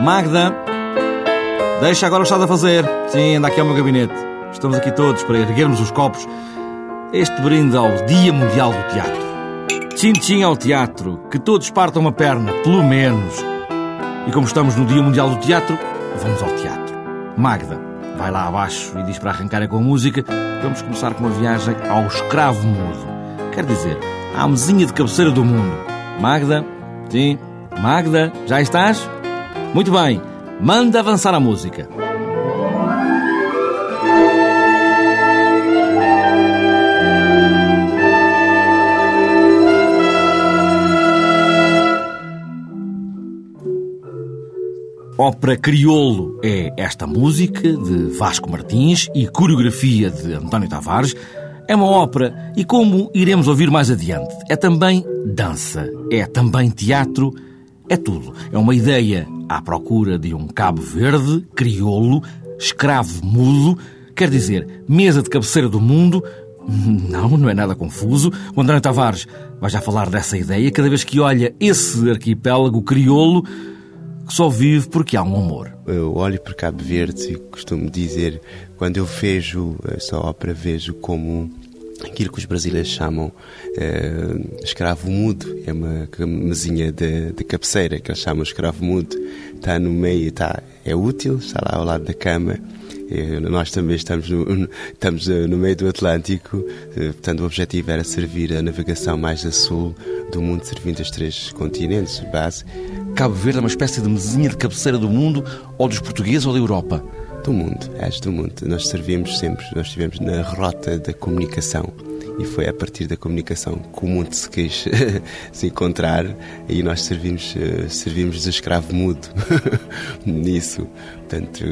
Magda, deixa agora o que estás a fazer. Sim, anda aqui ao meu gabinete. Estamos aqui todos para erguermos os copos. Este brinde ao Dia Mundial do Teatro. Tchim, tchim ao teatro. Que todos partam uma perna, pelo menos. E como estamos no Dia Mundial do Teatro, vamos ao teatro. Magda, vai lá abaixo e diz para arrancar com a música. Vamos começar com uma viagem ao escravo mudo. Quer dizer, à mesinha de cabeceira do mundo. Magda, sim, Magda, já estás? Muito bem, manda avançar a música. Ópera Criolo é esta música de Vasco Martins e coreografia de António Tavares. É uma ópera e, como iremos ouvir mais adiante, é também dança, é também teatro, é tudo. É uma ideia à procura de um Cabo Verde, crioulo, escravo mudo, quer dizer, mesa de cabeceira do mundo. Não, não é nada confuso. O António Tavares vai já falar dessa ideia cada vez que olha esse arquipélago crioulo que só vive porque há um amor. Eu olho para Cabo Verde e costumo dizer, quando eu vejo essa ópera, vejo como aquilo que os brasileiros chamam uh, escravo mudo, é uma mesinha de, de cabeceira que eles chamam escravo mudo, está no meio, está, é útil, está lá ao lado da cama. Eh, nós também estamos no, estamos eh, no meio do Atlântico, portanto o objetivo era servir a navegação mais a sul do mundo, servindo os três continentes, base. Cabo Verde é uma espécie de mesinha de cabeceira do mundo, ou dos portugueses ou da Europa? Do mundo, és do mundo. Nós servimos sempre, nós estivemos na rota da comunicação e foi a partir da comunicação que o mundo se quis se encontrar e nós servimos, eh, servimos de escravo mudo nisso. Portanto,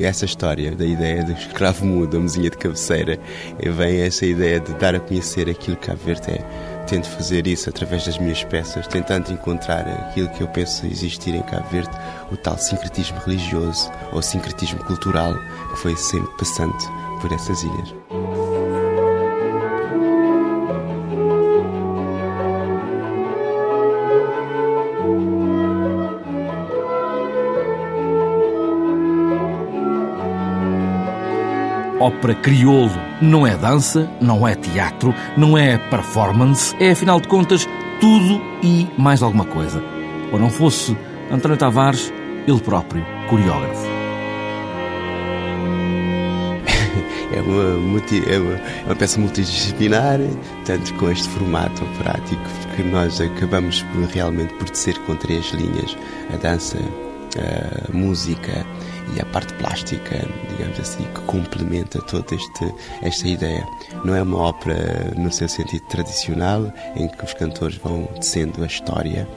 essa história da ideia do escravo mudo, a mesinha de cabeceira, vem essa ideia de dar a conhecer aquilo que a Verde é tento fazer isso através das minhas peças, tentando encontrar aquilo que eu penso existir em Cabo Verde, o tal sincretismo religioso ou sincretismo cultural que foi sempre passante por essas ilhas. Ópera crioulo. Não é dança, não é teatro, não é performance, é afinal de contas tudo e mais alguma coisa. Ou não fosse António Tavares, ele próprio, coreógrafo. É uma, multi, é uma, é uma, peça multidisciplinar, tanto com este formato prático, que nós acabamos realmente por tecer com três linhas: a dança, a música e a parte plástica, digamos assim, que complementa toda este, esta ideia. Não é uma ópera no seu sentido tradicional, em que os cantores vão descendo a história,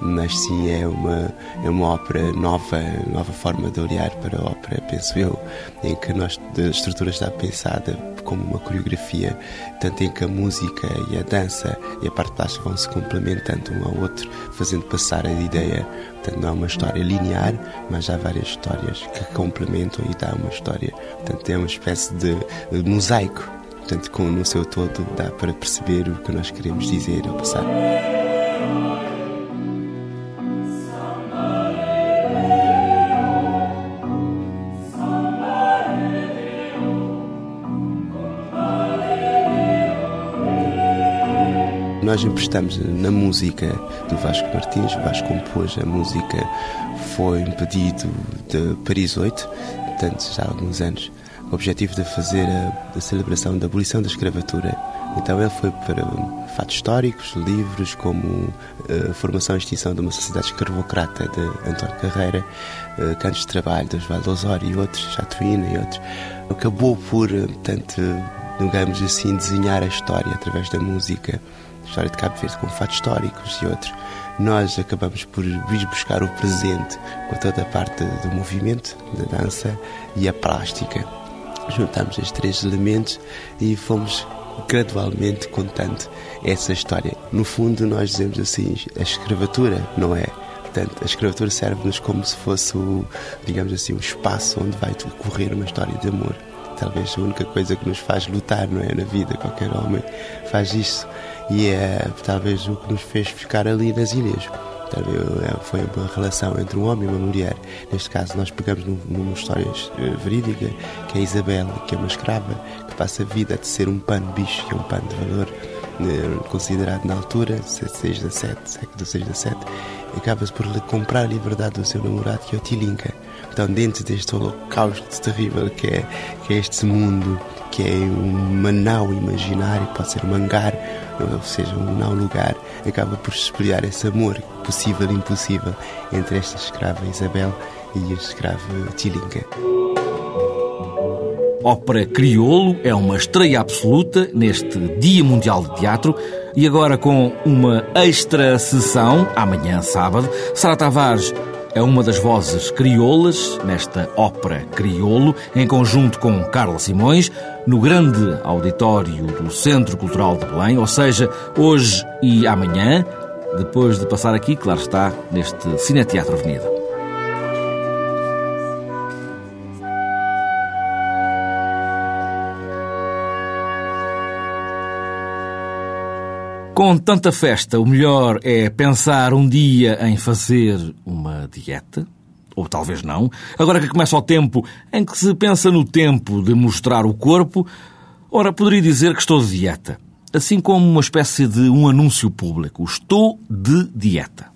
mas sim é uma, é uma ópera nova, nova forma de olhar para a ópera, penso eu, em que nós, a estrutura está pensada como uma coreografia, tanto em que a música e a dança e a parte plástica vão se complementando um ao outro, fazendo passar a ideia. Portanto, não é uma história linear, mas há várias histórias que complementam e dá uma história. Portanto, é uma espécie de mosaico. Portanto, com, no seu todo, dá para perceber o que nós queremos dizer ou passar. Nós emprestamos na música do Vasco Martins. Vasco compôs a música, foi um pedido de Paris 8, portanto, já há alguns anos, o objetivo de fazer a, a celebração da abolição da escravatura. Então ele foi para fatos históricos, livros como a uh, Formação e Extinção de uma Sociedade Escravocrata de António Carreira, uh, Cantos de Trabalho de Osvaldo Osório e outros, Chatuína e outros. Acabou por, uh, portanto, digamos assim, desenhar a história através da música história de Cabo Verde com fatos históricos e outros, nós acabamos por vir buscar o presente com toda a parte do movimento, da dança e a plástica. Juntamos estes três elementos e fomos gradualmente contando essa história. No fundo, nós dizemos assim: a escravatura não é. Portanto, a escravatura serve-nos como se fosse, o, digamos assim, o espaço onde vai decorrer uma história de amor. Talvez a única coisa que nos faz lutar, não é? Na vida, qualquer homem faz isso e é talvez o que nos fez ficar ali nas ilhas. É, foi uma relação entre um homem e uma mulher. Neste caso, nós pegamos numa história eh, verídica, que é Isabel, que é uma escrava, que passa a vida de ser um pano bicho, que é um pano de valor, eh, considerado na altura, 6 da 7, século 6 da 7, acaba-se por comprar a liberdade do seu namorado, que é o Tilinka. Então, dentro deste holocausto terrível que é, que é este mundo, que é uma nau imaginária, pode ser um hangar, ou seja, um não lugar, acaba por espelhar esse amor possível e impossível entre esta escrava Isabel e a escrava Tilinka. Ópera Criolo é uma estreia absoluta neste Dia Mundial de Teatro e agora com uma extra sessão, amanhã sábado, Sara Tavares é uma das vozes crioulas nesta ópera Criolo, em conjunto com Carla Simões, no grande auditório do Centro Cultural de Belém, ou seja, hoje e amanhã, depois de passar aqui, claro está, neste Cineteatro Avenida. Com tanta festa, o melhor é pensar um dia em fazer uma dieta? Ou talvez não. Agora que começa o tempo em que se pensa no tempo de mostrar o corpo, ora, poderia dizer que estou de dieta. Assim como uma espécie de um anúncio público. Estou de dieta.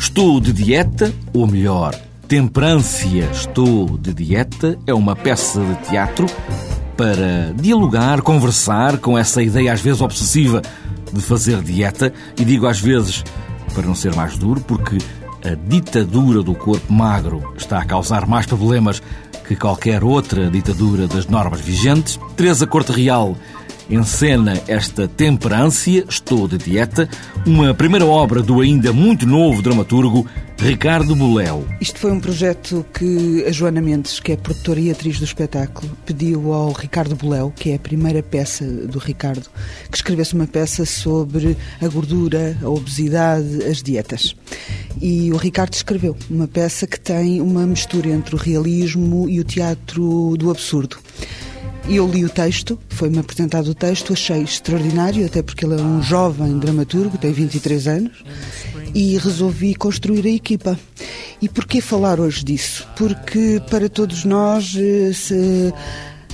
Estou de dieta, ou melhor, Temperância Estou de Dieta é uma peça de teatro para dialogar, conversar com essa ideia às vezes obsessiva de fazer dieta, e digo às vezes para não ser mais duro, porque a ditadura do corpo magro está a causar mais problemas que qualquer outra ditadura das normas vigentes. Teresa Corte Real encena esta temperância, Estou de Dieta, uma primeira obra do ainda muito novo dramaturgo Ricardo Boléu. Isto foi um projeto que a Joana Mendes, que é produtora e atriz do espetáculo, pediu ao Ricardo Boléu, que é a primeira peça do Ricardo, que escrevesse uma peça sobre a gordura, a obesidade, as dietas. E o Ricardo escreveu uma peça que tem uma mistura entre o realismo e o teatro do absurdo. E eu li o texto, foi-me apresentado o texto, achei extraordinário, até porque ele é um jovem dramaturgo, tem 23 anos, e resolvi construir a equipa. E porquê falar hoje disso? Porque para todos nós, eh, se,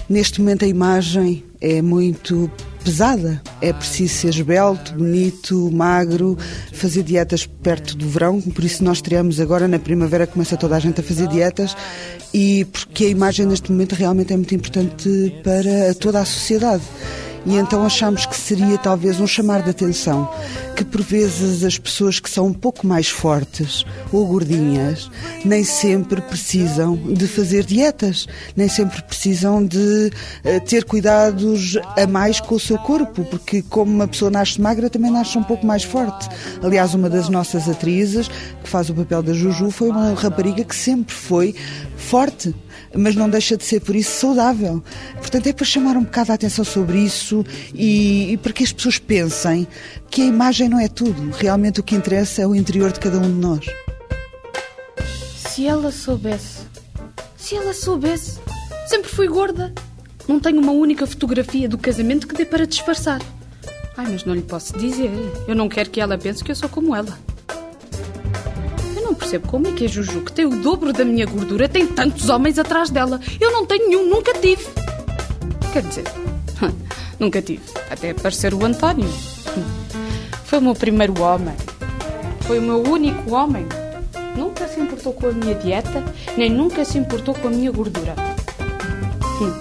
neste momento a imagem é muito pesada. É preciso ser esbelto, bonito, magro, fazer dietas perto do verão, por isso nós teremos agora na primavera começa toda a gente a fazer dietas e porque a imagem neste momento realmente é muito importante para toda a sociedade. E então achamos que seria talvez um chamar de atenção que por vezes as pessoas que são um pouco mais fortes ou gordinhas nem sempre precisam de fazer dietas, nem sempre precisam de uh, ter cuidados a mais com o seu corpo, porque como uma pessoa nasce magra também nasce um pouco mais forte. Aliás, uma das nossas atrizes que faz o papel da Juju foi uma rapariga que sempre foi forte mas não deixa de ser por isso saudável. Portanto, é para chamar um bocado a atenção sobre isso e, e para que as pessoas pensem que a imagem não é tudo. Realmente o que interessa é o interior de cada um de nós. Se ela soubesse, se ela soubesse, sempre fui gorda. Não tenho uma única fotografia do casamento que dê para disfarçar. Ai, mas não lhe posso dizer. Eu não quero que ela pense que eu sou como ela percebo como é que a Juju, que tem o dobro da minha gordura, tem tantos homens atrás dela. Eu não tenho nenhum, nunca tive. Quer dizer, nunca tive. Até aparecer o António. Foi o meu primeiro homem. Foi o meu único homem. Nunca se importou com a minha dieta, nem nunca se importou com a minha gordura. Hum.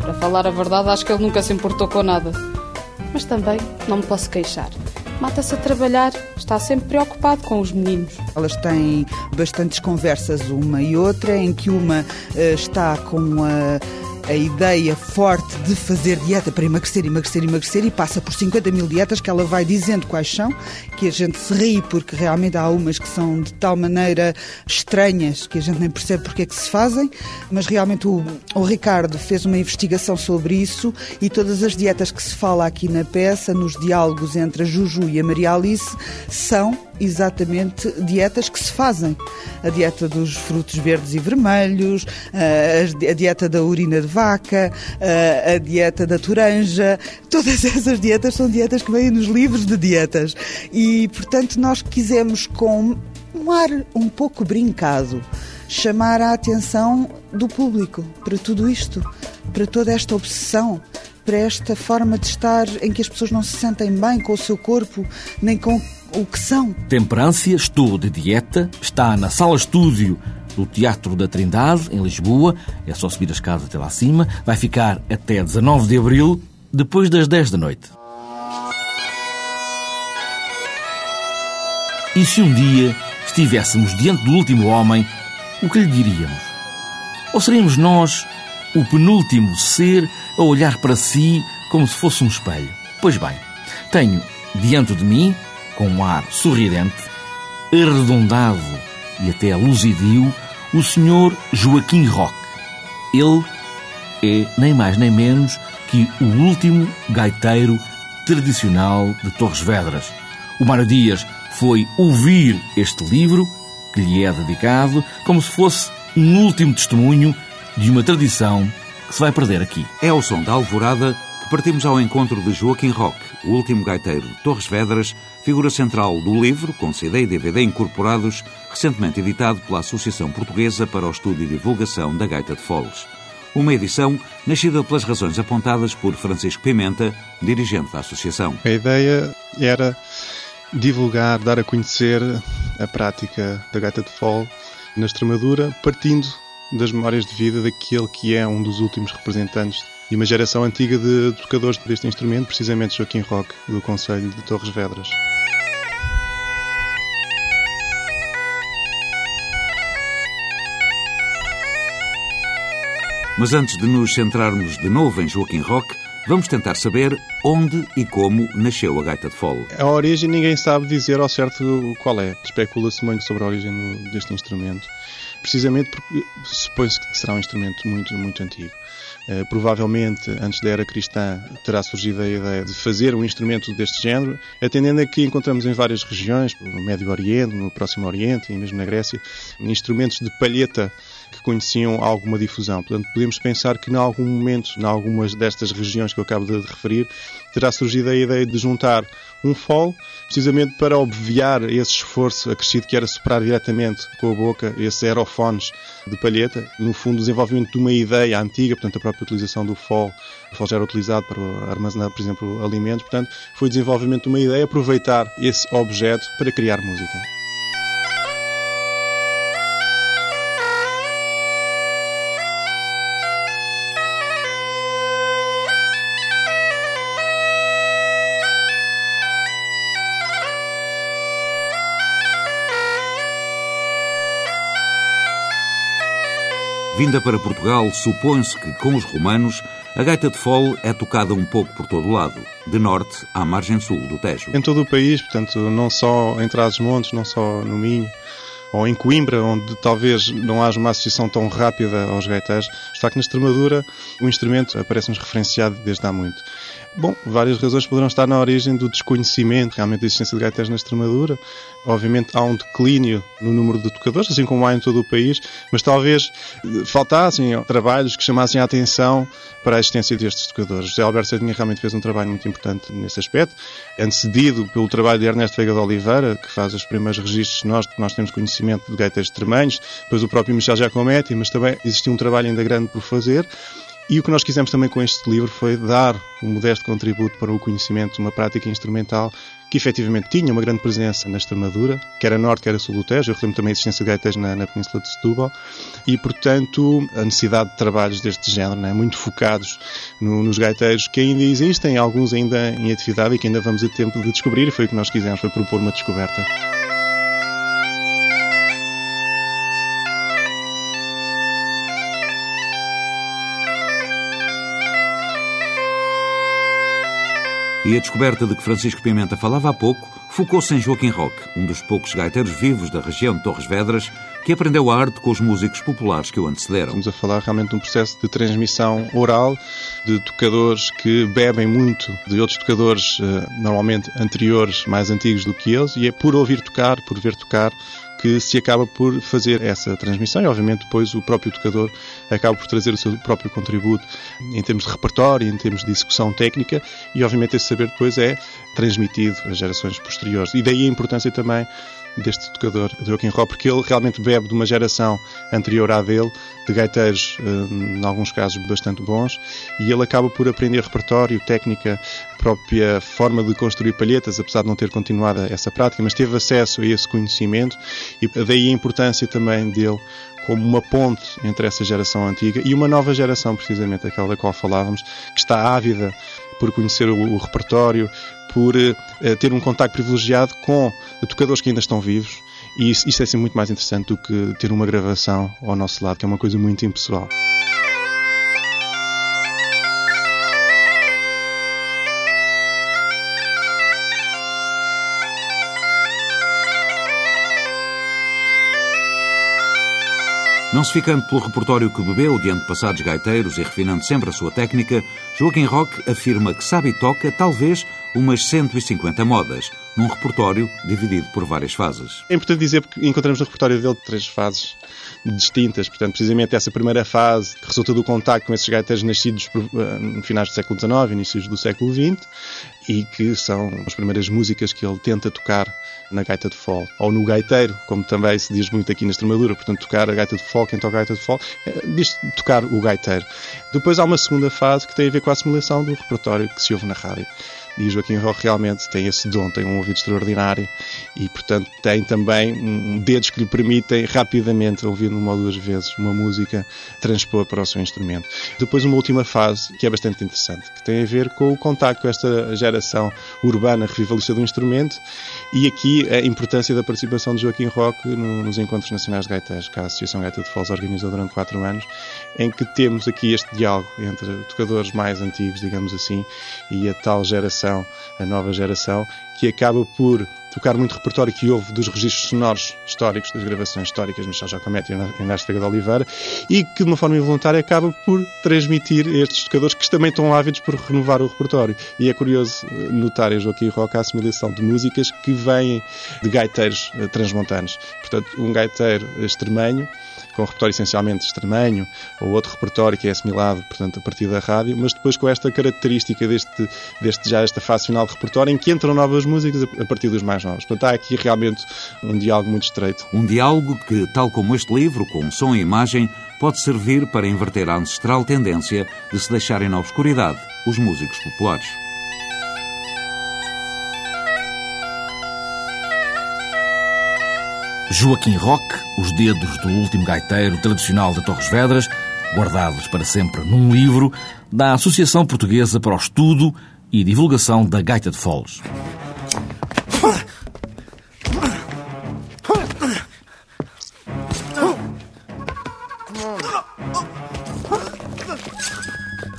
Para falar a verdade, acho que ele nunca se importou com nada. Mas também não me posso queixar mata-se a trabalhar, está sempre preocupado com os meninos. Elas têm bastantes conversas, uma e outra, em que uma uh, está com a a ideia forte de fazer dieta para emagrecer, emagrecer, emagrecer e passa por 50 mil dietas que ela vai dizendo quais são, que a gente se ri porque realmente há umas que são de tal maneira estranhas que a gente nem percebe porque é que se fazem, mas realmente o, o Ricardo fez uma investigação sobre isso e todas as dietas que se fala aqui na peça, nos diálogos entre a Juju e a Maria Alice, são exatamente dietas que se fazem. A dieta dos frutos verdes e vermelhos, a dieta da urina de vaca, a dieta da toranja. Todas essas dietas são dietas que vêm nos livros de dietas. E, portanto, nós quisemos, com um ar um pouco brincado, chamar a atenção do público para tudo isto, para toda esta obsessão para esta forma de estar em que as pessoas não se sentem bem com o seu corpo, nem com o que são. Temperância, estou de dieta, está na sala estúdio do Teatro da Trindade, em Lisboa. É só subir as escadas até lá cima. Vai ficar até 19 de abril, depois das 10 da noite. E se um dia estivéssemos diante do último homem, o que lhe diríamos? Ou seríamos nós o penúltimo ser a olhar para si como se fosse um espelho? Pois bem, tenho diante de mim com um ar sorridente, arredondado e até luzidio, o Sr. Joaquim Roque. Ele é nem mais nem menos que o último gaiteiro tradicional de Torres Vedras. O Mário Dias foi ouvir este livro, que lhe é dedicado, como se fosse um último testemunho de uma tradição que se vai perder aqui. É ao som da alvorada partimos ao encontro de Joaquim Roque, o último gaiteiro de Torres Vedras, figura central do livro, com CD e DVD incorporados, recentemente editado pela Associação Portuguesa para o Estudo e Divulgação da Gaita de Foles. Uma edição nascida pelas razões apontadas por Francisco Pimenta, dirigente da associação. A ideia era divulgar, dar a conhecer a prática da gaita de fole na Extremadura, partindo das memórias de vida daquele que é um dos últimos representantes de uma geração antiga de tocadores deste instrumento, precisamente Joaquim Roque, do Conselho de Torres Vedras. Mas antes de nos centrarmos de novo em Joaquim Roque, vamos tentar saber onde e como nasceu a gaita de fole. A origem ninguém sabe dizer ao certo qual é. Especula-se muito sobre a origem deste instrumento, precisamente porque supõe-se que será um instrumento muito, muito antigo. Uh, provavelmente, antes da era cristã, terá surgido a ideia de fazer um instrumento deste género, atendendo a que encontramos em várias regiões, no Médio Oriente, no Próximo Oriente e mesmo na Grécia, instrumentos de palheta que conheciam alguma difusão. Portanto, podemos pensar que, em algum momento, em algumas destas regiões que eu acabo de referir, terá surgido a ideia de juntar um fole, precisamente para obviar esse esforço acrescido que era soprar diretamente com a boca esses aerofones de palheta. No fundo, o desenvolvimento de uma ideia antiga, portanto, a própria utilização do fole. O fole já era utilizado para armazenar, por exemplo, alimentos. Portanto, foi o desenvolvimento de uma ideia, aproveitar esse objeto para criar música. Vinda para Portugal, supõe-se que, com os romanos, a gaita de fole é tocada um pouco por todo o lado, de norte à margem sul do Tejo. Em todo o país, portanto, não só em Trás-os-Montes, não só no Minho, ou em Coimbra, onde talvez não haja uma associação tão rápida aos gaiteiros, está que na Extremadura o instrumento aparece-nos referenciado desde há muito. Bom, várias razões poderão estar na origem do desconhecimento realmente da existência de gaiteiros na Extremadura. Obviamente há um declínio no número de tocadores, assim como há em todo o país, mas talvez faltassem trabalhos que chamassem a atenção para a existência destes tocadores. José Alberto Sardinha realmente fez um trabalho muito importante nesse aspecto, antecedido pelo trabalho de Ernesto Veiga de Oliveira, que faz os primeiros registros nós, porque nós temos conhecimento de gaiteiros tremanhos, depois o próprio Michel Giacometti, mas também existiu um trabalho ainda grande por fazer. E o que nós quisemos também com este livro foi dar um modesto contributo para o conhecimento de uma prática instrumental que efetivamente tinha uma grande presença na Extremadura, quer a norte, quer a sul do Tejo. Eu relembro também a existência de gaiteiros na, na Península de Setúbal e, portanto, a necessidade de trabalhos deste género, né, muito focados no, nos gaiteiros que ainda existem, alguns ainda em atividade e que ainda vamos a tempo de descobrir, e foi o que nós quisemos, foi propor uma descoberta. E a descoberta de que Francisco Pimenta falava há pouco focou-se em Joaquim Roque, um dos poucos gaiteiros vivos da região de Torres Vedras, que aprendeu a arte com os músicos populares que o antecederam. Estamos a falar realmente de um processo de transmissão oral de tocadores que bebem muito de outros tocadores eh, normalmente anteriores, mais antigos do que eles, e é por ouvir tocar, por ver tocar, que se acaba por fazer essa transmissão e, obviamente, depois o próprio tocador acaba por trazer o seu próprio contributo em termos de repertório, em termos de execução técnica e, obviamente, esse saber depois é transmitido às gerações posteriores. E daí a importância também deste tocador, Joaquim Ró, porque ele realmente bebe de uma geração anterior à dele, de gaiteiros, eh, em alguns casos, bastante bons, e ele acaba por aprender repertório, técnica, própria forma de construir palhetas, apesar de não ter continuado essa prática, mas teve acesso a esse conhecimento, e daí a importância também dele como uma ponte entre essa geração antiga e uma nova geração, precisamente aquela da qual falávamos, que está ávida por conhecer o, o repertório, por uh, ter um contacto privilegiado com tocadores que ainda estão vivos. E isso, isso é sempre muito mais interessante do que ter uma gravação ao nosso lado, que é uma coisa muito impessoal. Não se ficando pelo repertório que bebeu de antepassados gaiteiros e refinando sempre a sua técnica, Joaquim Roque afirma que sabe e toca talvez umas 150 modas, num repertório dividido por várias fases. É importante dizer que encontramos no repertório dele três fases distintas. Portanto, precisamente essa primeira fase que resulta do contacto com esses gaiteiros nascidos eh, no finais do século XIX, inícios do século XX, e que são as primeiras músicas que ele tenta tocar na gaita de fole, ou no gaiteiro, como também se diz muito aqui na Extremadura, portanto, tocar a gaita de fole, quem toca a gaita de fole, eh, diz tocar o gaiteiro. Depois há uma segunda fase que tem a ver com a assimilação do repertório que se ouve na rádio. E Joaquim Roque realmente tem esse dom, tem um ouvido extraordinário e, portanto, tem também um dedos que lhe permitem rapidamente, ouvindo uma ou duas vezes uma música, transpor para o seu instrumento. Depois, uma última fase que é bastante interessante, que tem a ver com o contacto com esta geração urbana revivalista do instrumento e aqui a importância da participação de Joaquim Roque nos Encontros Nacionais de Gaitas, que a Associação Gaita de Foz organizou durante quatro anos, em que temos aqui este diálogo entre tocadores mais antigos, digamos assim, e a tal geração geração, a nova geração, que acaba por tocar muito repertório que houve dos registros sonoros históricos, das gravações históricas Michel Jacomete e Inácio Veiga de Oliveira, e que de uma forma involuntária acaba por transmitir estes tocadores que também estão ávidos por renovar o repertório. E é curioso eh, notar em Joaquim Roca a assimilação de músicas que vêm de gaiteiros eh, transmontanos. Portanto, um gaiteiro extremanho com um repertório essencialmente extremanho, ou outro repertório que é assimilado, portanto, a partir da rádio, mas depois com esta característica deste, deste já esta fase final de repertório em que entram novas músicas a partir dos mais novos. Portanto, há aqui realmente um diálogo muito estreito. Um diálogo que, tal como este livro, com som e imagem, pode servir para inverter a ancestral tendência de se deixarem na obscuridade os músicos populares. Joaquim Roque, Os Dedos do Último Gaiteiro Tradicional de Torres Vedras, guardados para sempre num livro da Associação Portuguesa para o Estudo e Divulgação da Gaita de Foles.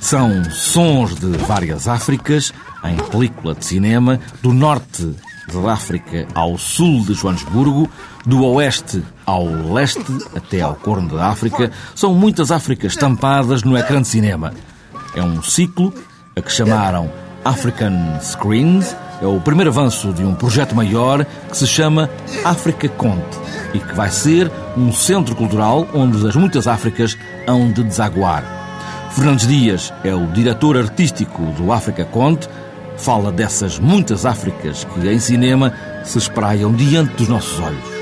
São sons de várias Áfricas, em película de cinema, do norte da África ao sul de Joanesburgo, do oeste ao leste até ao Corno da África, são muitas Áfricas estampadas no ecrã de cinema. É um ciclo a que chamaram African Screens, é o primeiro avanço de um projeto maior que se chama África Conte e que vai ser um centro cultural onde as muitas Áfricas hão de desaguar. Fernandes Dias é o diretor artístico do África Conte, fala dessas muitas Áfricas que em cinema se espraiam diante dos nossos olhos.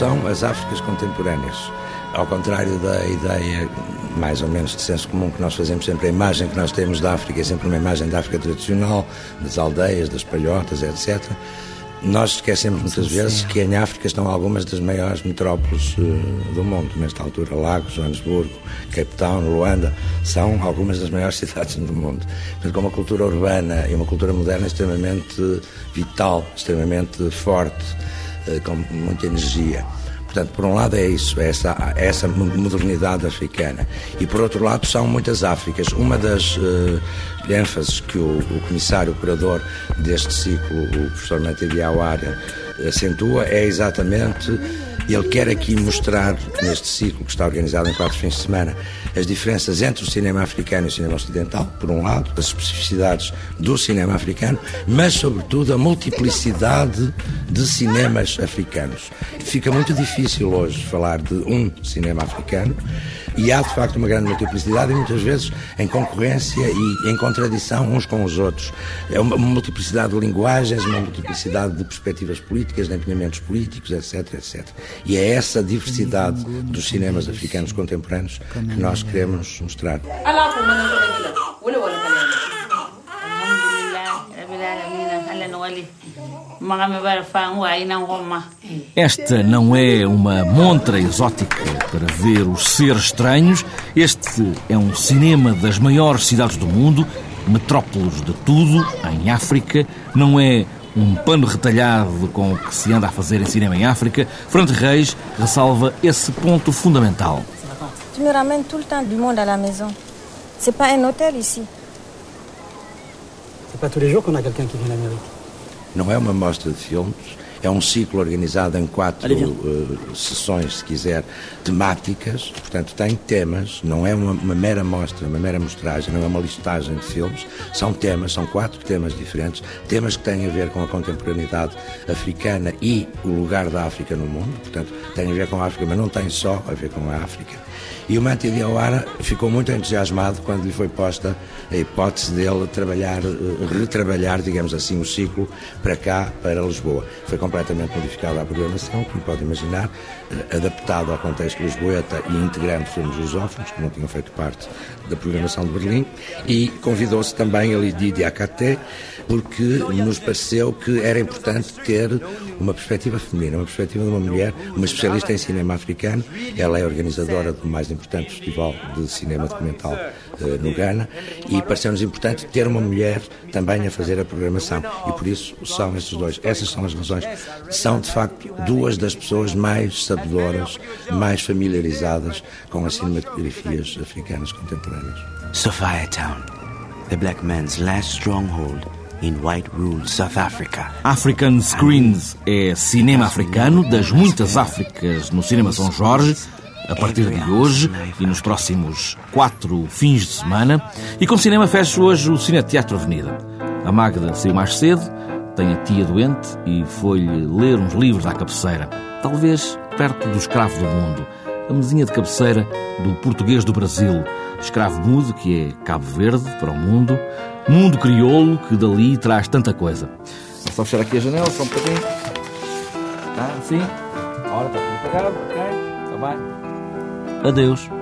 são as Áfricas contemporâneas. Ao contrário da ideia, mais ou menos de senso comum, que nós fazemos sempre, a imagem que nós temos da África é sempre uma imagem da África tradicional, das aldeias, das palhotas, etc. Nós esquecemos muitas vezes que em África estão algumas das maiores metrópoles uh, do mundo. Nesta altura, Lagos, Joanesburgo, Cape Town, Luanda, são algumas das maiores cidades do mundo. Portanto, com uma cultura urbana e uma cultura moderna extremamente vital, extremamente forte eh, com muita energia. Portanto, por um lado é isso, é essa, é essa modernidade africana. E por outro lado são muitas Áfricas. Uma das uh, ênfases que o, o comissário operador deste ciclo, o professor Mete Diawara, acentua é exatamente ele quer aqui mostrar, neste ciclo que está organizado em quatro fins de semana, as diferenças entre o cinema africano e o cinema ocidental, por um lado, as especificidades do cinema africano, mas, sobretudo, a multiplicidade de cinemas africanos. Fica muito difícil hoje falar de um cinema africano e há, de facto, uma grande multiplicidade e muitas vezes em concorrência e em contradição uns com os outros. É uma multiplicidade de linguagens, uma multiplicidade de perspectivas políticas, de empenhamentos políticos, etc, etc. E é essa diversidade dos cinemas africanos contemporâneos que nós queremos mostrar. Esta não é uma montra exótica para ver os seres estranhos. Este é um cinema das maiores cidades do mundo, metrópoles de tudo, em África. Não é um pano retalhado com o que se anda a fazer em cinema em África. Frante Reis ressalva esse ponto fundamental. Tu me ramènes tout le temps du monde à la maison. C'est pas un hôtel ici. C'est pas tous les jours qu'on a quelqu'un qui vient d'Amérique. Não é uma mostra de filmes, é um ciclo organizado em quatro uh, sessões, se quiser, temáticas. Portanto, tem temas, não é uma, uma, mera mostra, uma mera mostragem, não é uma listagem de filmes. São temas, são quatro temas diferentes. Temas que têm a ver com a contemporaneidade africana e o lugar da África no mundo. Portanto, tem a ver com a África, mas não tem só a ver com a África. E o Manti Diawara ficou muito entusiasmado quando lhe foi posta a hipótese dele trabalhar, eh, retrabalhar, digamos assim, o ciclo para cá, para Lisboa. Foi completamente modificada a programação, como pode imaginar, eh, adaptado ao contexto lisboeta e integrando filmes lusófonos, que não tinham feito parte da programação de Berlim, e convidou-se também a Lidi Diakate, porque nos pareceu que era importante ter uma perspectiva feminina, uma perspectiva de uma mulher, uma especialista em cinema africano. Ela é organizadora do mais importante festival de cinema documental no Ghana e pareceu-nos importante ter uma mulher também a fazer a programação. E por isso são esses dois. Essas são as razões. São, de facto, duas das pessoas mais sabedoras, mais familiarizadas com as cinematografias africanas contemporâneas. Sophia Town, the black man's last stronghold in white-ruled South Africa. African Screens é cinema africano das muitas Áfricas no Cinema São Jorge, a partir de hoje e nos próximos quatro fins de semana. E com cinema fecha hoje o Cine Teatro Avenida. A Magda saiu mais cedo, tem a tia doente e foi-lhe ler uns livros à cabeceira. Talvez perto do escravo do mundo, a mesinha de cabeceira do português do Brasil, escravo mudo que é Cabo Verde para o mundo, mundo crioulo que dali traz tanta coisa. É só fechar aqui a janela, só um bocadinho. Tá, assim. Ora, está tudo apagado, ok? Está bem. Adeus.